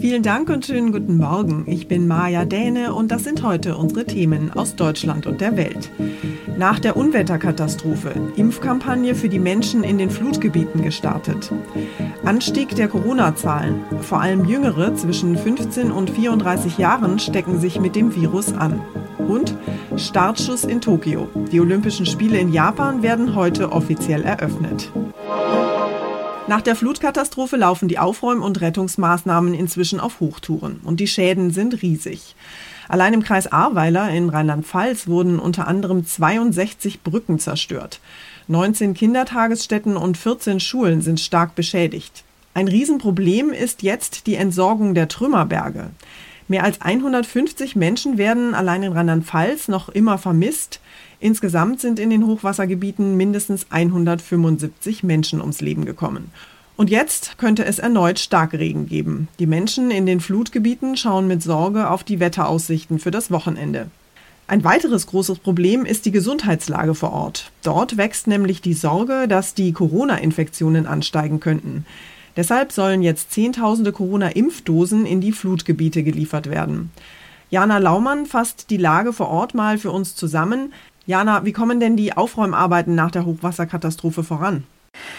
Vielen Dank und schönen guten Morgen. Ich bin Maja Däne und das sind heute unsere Themen aus Deutschland und der Welt. Nach der Unwetterkatastrophe Impfkampagne für die Menschen in den Flutgebieten gestartet. Anstieg der Corona-Zahlen. Vor allem Jüngere zwischen 15 und 34 Jahren stecken sich mit dem Virus an. Und Startschuss in Tokio. Die Olympischen Spiele in Japan werden heute offiziell eröffnet. Nach der Flutkatastrophe laufen die Aufräum- und Rettungsmaßnahmen inzwischen auf Hochtouren und die Schäden sind riesig. Allein im Kreis Ahrweiler in Rheinland-Pfalz wurden unter anderem 62 Brücken zerstört. 19 Kindertagesstätten und 14 Schulen sind stark beschädigt. Ein Riesenproblem ist jetzt die Entsorgung der Trümmerberge. Mehr als 150 Menschen werden allein in Rheinland-Pfalz noch immer vermisst. Insgesamt sind in den Hochwassergebieten mindestens 175 Menschen ums Leben gekommen. Und jetzt könnte es erneut Starkregen geben. Die Menschen in den Flutgebieten schauen mit Sorge auf die Wetteraussichten für das Wochenende. Ein weiteres großes Problem ist die Gesundheitslage vor Ort. Dort wächst nämlich die Sorge, dass die Corona-Infektionen ansteigen könnten. Deshalb sollen jetzt Zehntausende Corona-Impfdosen in die Flutgebiete geliefert werden. Jana Laumann fasst die Lage vor Ort mal für uns zusammen. Jana, wie kommen denn die Aufräumarbeiten nach der Hochwasserkatastrophe voran?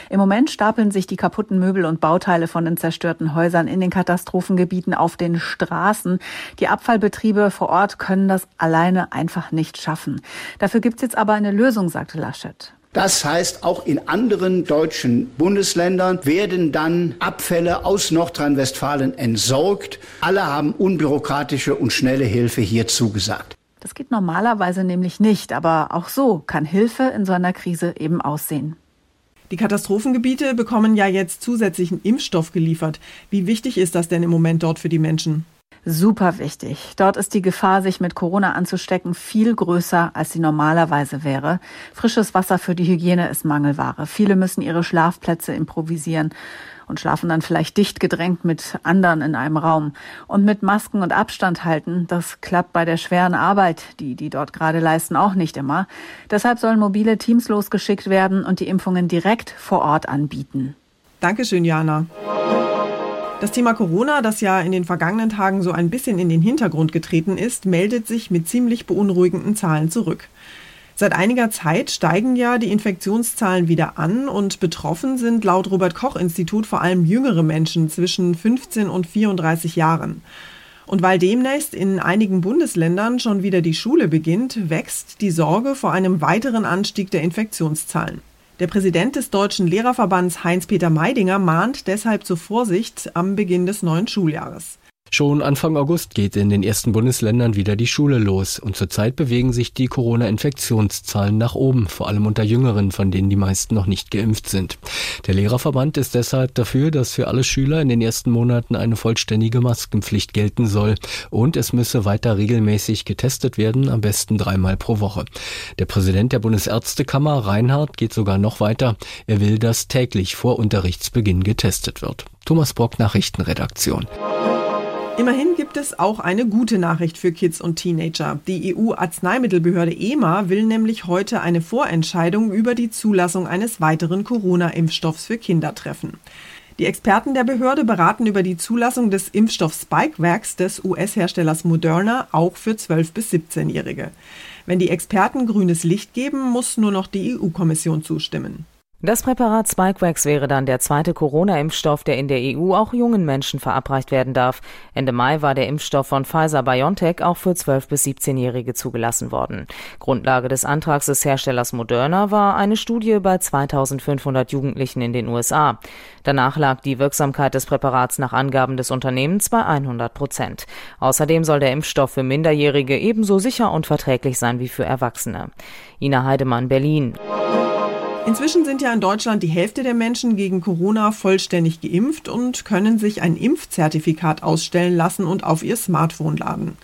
Im Moment stapeln sich die kaputten Möbel und Bauteile von den zerstörten Häusern in den Katastrophengebieten auf den Straßen. Die Abfallbetriebe vor Ort können das alleine einfach nicht schaffen. Dafür gibt es jetzt aber eine Lösung, sagte Laschet. Das heißt, auch in anderen deutschen Bundesländern werden dann Abfälle aus Nordrhein-Westfalen entsorgt. Alle haben unbürokratische und schnelle Hilfe hier zugesagt. Das geht normalerweise nämlich nicht, aber auch so kann Hilfe in so einer Krise eben aussehen. Die Katastrophengebiete bekommen ja jetzt zusätzlichen Impfstoff geliefert. Wie wichtig ist das denn im Moment dort für die Menschen? Super wichtig. Dort ist die Gefahr, sich mit Corona anzustecken, viel größer, als sie normalerweise wäre. Frisches Wasser für die Hygiene ist Mangelware. Viele müssen ihre Schlafplätze improvisieren und schlafen dann vielleicht dicht gedrängt mit anderen in einem Raum. Und mit Masken und Abstand halten, das klappt bei der schweren Arbeit, die die dort gerade leisten, auch nicht immer. Deshalb sollen mobile Teams losgeschickt werden und die Impfungen direkt vor Ort anbieten. Dankeschön, Jana. Das Thema Corona, das ja in den vergangenen Tagen so ein bisschen in den Hintergrund getreten ist, meldet sich mit ziemlich beunruhigenden Zahlen zurück. Seit einiger Zeit steigen ja die Infektionszahlen wieder an und betroffen sind laut Robert Koch Institut vor allem jüngere Menschen zwischen 15 und 34 Jahren. Und weil demnächst in einigen Bundesländern schon wieder die Schule beginnt, wächst die Sorge vor einem weiteren Anstieg der Infektionszahlen. Der Präsident des Deutschen Lehrerverbands Heinz-Peter Meidinger mahnt deshalb zur Vorsicht am Beginn des neuen Schuljahres. Schon Anfang August geht in den ersten Bundesländern wieder die Schule los und zurzeit bewegen sich die Corona-Infektionszahlen nach oben, vor allem unter Jüngeren, von denen die meisten noch nicht geimpft sind. Der Lehrerverband ist deshalb dafür, dass für alle Schüler in den ersten Monaten eine vollständige Maskenpflicht gelten soll und es müsse weiter regelmäßig getestet werden, am besten dreimal pro Woche. Der Präsident der Bundesärztekammer, Reinhardt, geht sogar noch weiter. Er will, dass täglich vor Unterrichtsbeginn getestet wird. Thomas Brock, Nachrichtenredaktion. Immerhin gibt es auch eine gute Nachricht für Kids und Teenager. Die EU-Arzneimittelbehörde EMA will nämlich heute eine Vorentscheidung über die Zulassung eines weiteren Corona-Impfstoffs für Kinder treffen. Die Experten der Behörde beraten über die Zulassung des Impfstoffs Spikevax des US-Herstellers Moderna auch für 12- bis 17-Jährige. Wenn die Experten grünes Licht geben, muss nur noch die EU-Kommission zustimmen. Das Präparat Spikevax wäre dann der zweite Corona-Impfstoff, der in der EU auch jungen Menschen verabreicht werden darf. Ende Mai war der Impfstoff von Pfizer-BioNTech auch für 12- bis 17-Jährige zugelassen worden. Grundlage des Antrags des Herstellers Moderna war eine Studie bei 2500 Jugendlichen in den USA. Danach lag die Wirksamkeit des Präparats nach Angaben des Unternehmens bei 100 Prozent. Außerdem soll der Impfstoff für Minderjährige ebenso sicher und verträglich sein wie für Erwachsene. Ina Heidemann, Berlin. Inzwischen sind ja in Deutschland die Hälfte der Menschen gegen Corona vollständig geimpft und können sich ein Impfzertifikat ausstellen lassen und auf ihr Smartphone laden.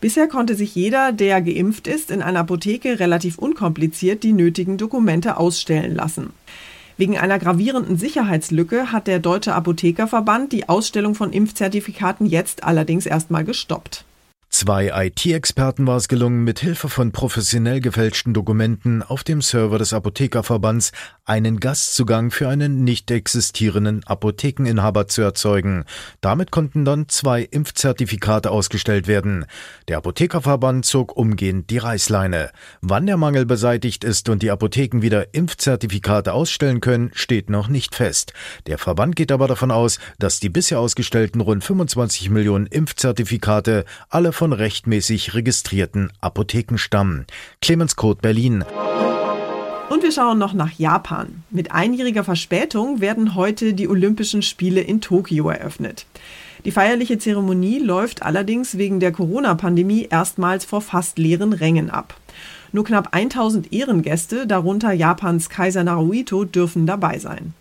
Bisher konnte sich jeder, der geimpft ist, in einer Apotheke relativ unkompliziert die nötigen Dokumente ausstellen lassen. Wegen einer gravierenden Sicherheitslücke hat der Deutsche Apothekerverband die Ausstellung von Impfzertifikaten jetzt allerdings erstmal gestoppt. Zwei IT-Experten war es gelungen, mit Hilfe von professionell gefälschten Dokumenten auf dem Server des Apothekerverbands einen Gastzugang für einen nicht existierenden Apothekeninhaber zu erzeugen. Damit konnten dann zwei Impfzertifikate ausgestellt werden. Der Apothekerverband zog umgehend die Reißleine. Wann der Mangel beseitigt ist und die Apotheken wieder Impfzertifikate ausstellen können, steht noch nicht fest. Der Verband geht aber davon aus, dass die bisher ausgestellten rund 25 Millionen Impfzertifikate alle von rechtmäßig registrierten Apotheken stammen. Clemens Kurt Berlin. Und wir schauen noch nach Japan. Mit einjähriger Verspätung werden heute die Olympischen Spiele in Tokio eröffnet. Die feierliche Zeremonie läuft allerdings wegen der Corona-Pandemie erstmals vor fast leeren Rängen ab. Nur knapp 1000 Ehrengäste, darunter Japans Kaiser Naruhito, dürfen dabei sein.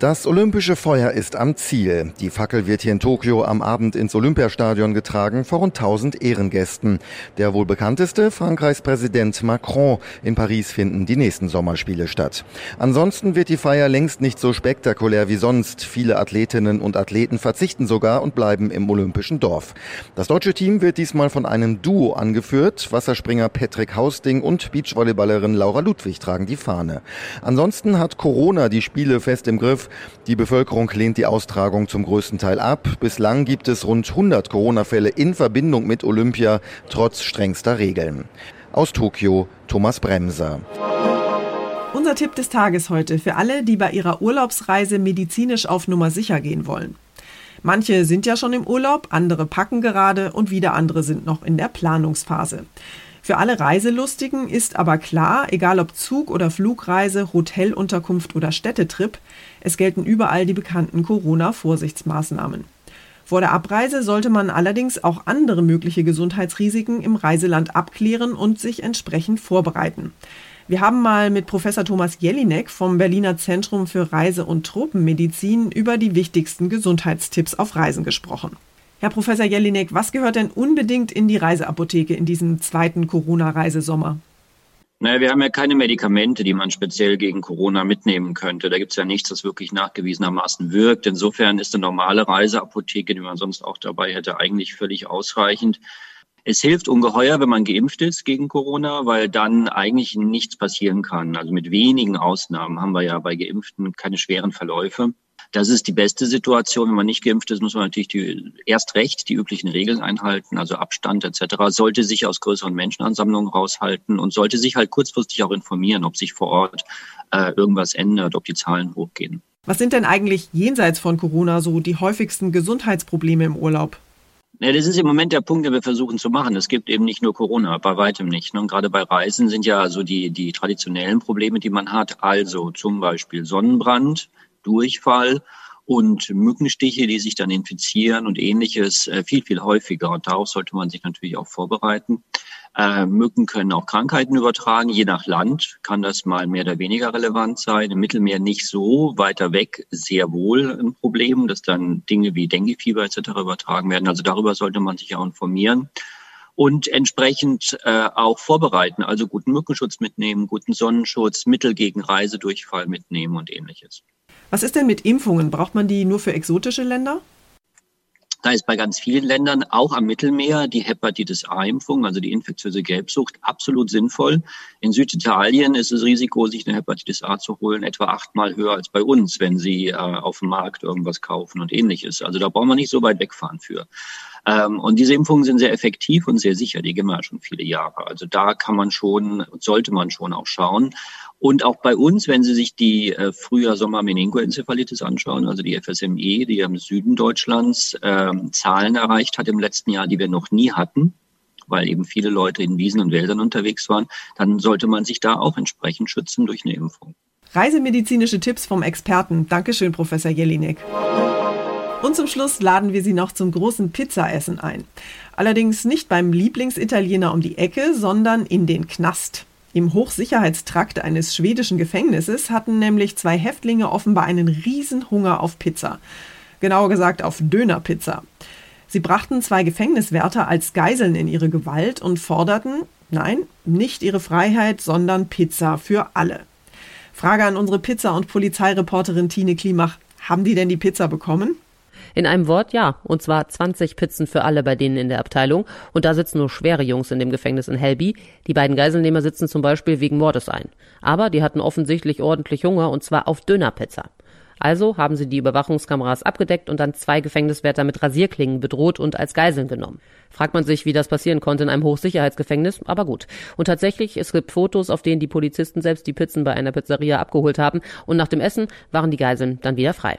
Das olympische Feuer ist am Ziel. Die Fackel wird hier in Tokio am Abend ins Olympiastadion getragen vor rund 1000 Ehrengästen. Der wohl bekannteste, Frankreichs Präsident Macron. In Paris finden die nächsten Sommerspiele statt. Ansonsten wird die Feier längst nicht so spektakulär wie sonst. Viele Athletinnen und Athleten verzichten sogar und bleiben im olympischen Dorf. Das deutsche Team wird diesmal von einem Duo angeführt. Wasserspringer Patrick Hausding und Beachvolleyballerin Laura Ludwig tragen die Fahne. Ansonsten hat Corona die Spiele fest im Griff. Die Bevölkerung lehnt die Austragung zum größten Teil ab. Bislang gibt es rund 100 Corona-Fälle in Verbindung mit Olympia, trotz strengster Regeln. Aus Tokio, Thomas Bremser. Unser Tipp des Tages heute für alle, die bei ihrer Urlaubsreise medizinisch auf Nummer sicher gehen wollen. Manche sind ja schon im Urlaub, andere packen gerade und wieder andere sind noch in der Planungsphase. Für alle Reiselustigen ist aber klar, egal ob Zug oder Flugreise, Hotelunterkunft oder Städtetrip, es gelten überall die bekannten Corona-Vorsichtsmaßnahmen. Vor der Abreise sollte man allerdings auch andere mögliche Gesundheitsrisiken im Reiseland abklären und sich entsprechend vorbereiten. Wir haben mal mit Professor Thomas Jelinek vom Berliner Zentrum für Reise- und Tropenmedizin über die wichtigsten Gesundheitstipps auf Reisen gesprochen. Herr Professor Jelinek, was gehört denn unbedingt in die Reiseapotheke in diesem zweiten Corona-Reisesommer? Naja, wir haben ja keine Medikamente, die man speziell gegen Corona mitnehmen könnte. Da gibt es ja nichts, das wirklich nachgewiesenermaßen wirkt. Insofern ist eine normale Reiseapotheke, die man sonst auch dabei hätte, eigentlich völlig ausreichend. Es hilft ungeheuer, wenn man geimpft ist gegen Corona, weil dann eigentlich nichts passieren kann. Also mit wenigen Ausnahmen haben wir ja bei Geimpften keine schweren Verläufe. Das ist die beste Situation. Wenn man nicht geimpft ist, muss man natürlich die, erst recht die üblichen Regeln einhalten, also Abstand etc. Sollte sich aus größeren Menschenansammlungen raushalten und sollte sich halt kurzfristig auch informieren, ob sich vor Ort äh, irgendwas ändert, ob die Zahlen hochgehen. Was sind denn eigentlich jenseits von Corona so die häufigsten Gesundheitsprobleme im Urlaub? Ja, das ist im Moment der Punkt, den wir versuchen zu machen. Es gibt eben nicht nur Corona, bei weitem nicht. Ne? Und gerade bei Reisen sind ja so die, die traditionellen Probleme, die man hat, also zum Beispiel Sonnenbrand, Durchfall und Mückenstiche, die sich dann infizieren und ähnliches äh, viel, viel häufiger. Und darauf sollte man sich natürlich auch vorbereiten. Äh, Mücken können auch Krankheiten übertragen. Je nach Land kann das mal mehr oder weniger relevant sein. Im Mittelmeer nicht so, weiter weg sehr wohl ein Problem, dass dann Dinge wie Denguefieber etc. übertragen werden. Also darüber sollte man sich auch informieren und entsprechend äh, auch vorbereiten. Also guten Mückenschutz mitnehmen, guten Sonnenschutz, Mittel gegen Reisedurchfall mitnehmen und ähnliches. Was ist denn mit Impfungen? Braucht man die nur für exotische Länder? Da ist bei ganz vielen Ländern, auch am Mittelmeer, die Hepatitis A-Impfung, also die infektiöse Gelbsucht, absolut sinnvoll. In Süditalien ist das Risiko, sich eine Hepatitis A zu holen, etwa achtmal höher als bei uns, wenn Sie äh, auf dem Markt irgendwas kaufen und ähnliches. Also da brauchen wir nicht so weit wegfahren für. Ähm, und diese Impfungen sind sehr effektiv und sehr sicher. Die gehen wir ja schon viele Jahre. Also da kann man schon, sollte man schon auch schauen. Und auch bei uns, wenn Sie sich die äh, Frühjahr-Sommer-Meningoenzephalitis anschauen, also die FSME, die im Süden Deutschlands äh, Zahlen erreicht hat im letzten Jahr, die wir noch nie hatten, weil eben viele Leute in Wiesen und Wäldern unterwegs waren, dann sollte man sich da auch entsprechend schützen durch eine Impfung. Reisemedizinische Tipps vom Experten. Dankeschön, Professor Jelinek. Und zum Schluss laden wir Sie noch zum großen Pizzaessen ein. Allerdings nicht beim Lieblingsitaliener um die Ecke, sondern in den Knast. Im Hochsicherheitstrakt eines schwedischen Gefängnisses hatten nämlich zwei Häftlinge offenbar einen Riesenhunger auf Pizza. Genauer gesagt auf Dönerpizza. Sie brachten zwei Gefängniswärter als Geiseln in ihre Gewalt und forderten, nein, nicht ihre Freiheit, sondern Pizza für alle. Frage an unsere Pizza- und Polizeireporterin Tine Klimach. Haben die denn die Pizza bekommen? In einem Wort ja, und zwar 20 Pizzen für alle bei denen in der Abteilung. Und da sitzen nur schwere Jungs in dem Gefängnis in Helby. Die beiden Geiselnehmer sitzen zum Beispiel wegen Mordes ein. Aber die hatten offensichtlich ordentlich Hunger und zwar auf Dönerpizza. Also haben sie die Überwachungskameras abgedeckt und dann zwei Gefängniswärter mit Rasierklingen bedroht und als Geiseln genommen. Fragt man sich, wie das passieren konnte in einem Hochsicherheitsgefängnis, aber gut. Und tatsächlich, es gibt Fotos, auf denen die Polizisten selbst die Pizzen bei einer Pizzeria abgeholt haben und nach dem Essen waren die Geiseln dann wieder frei.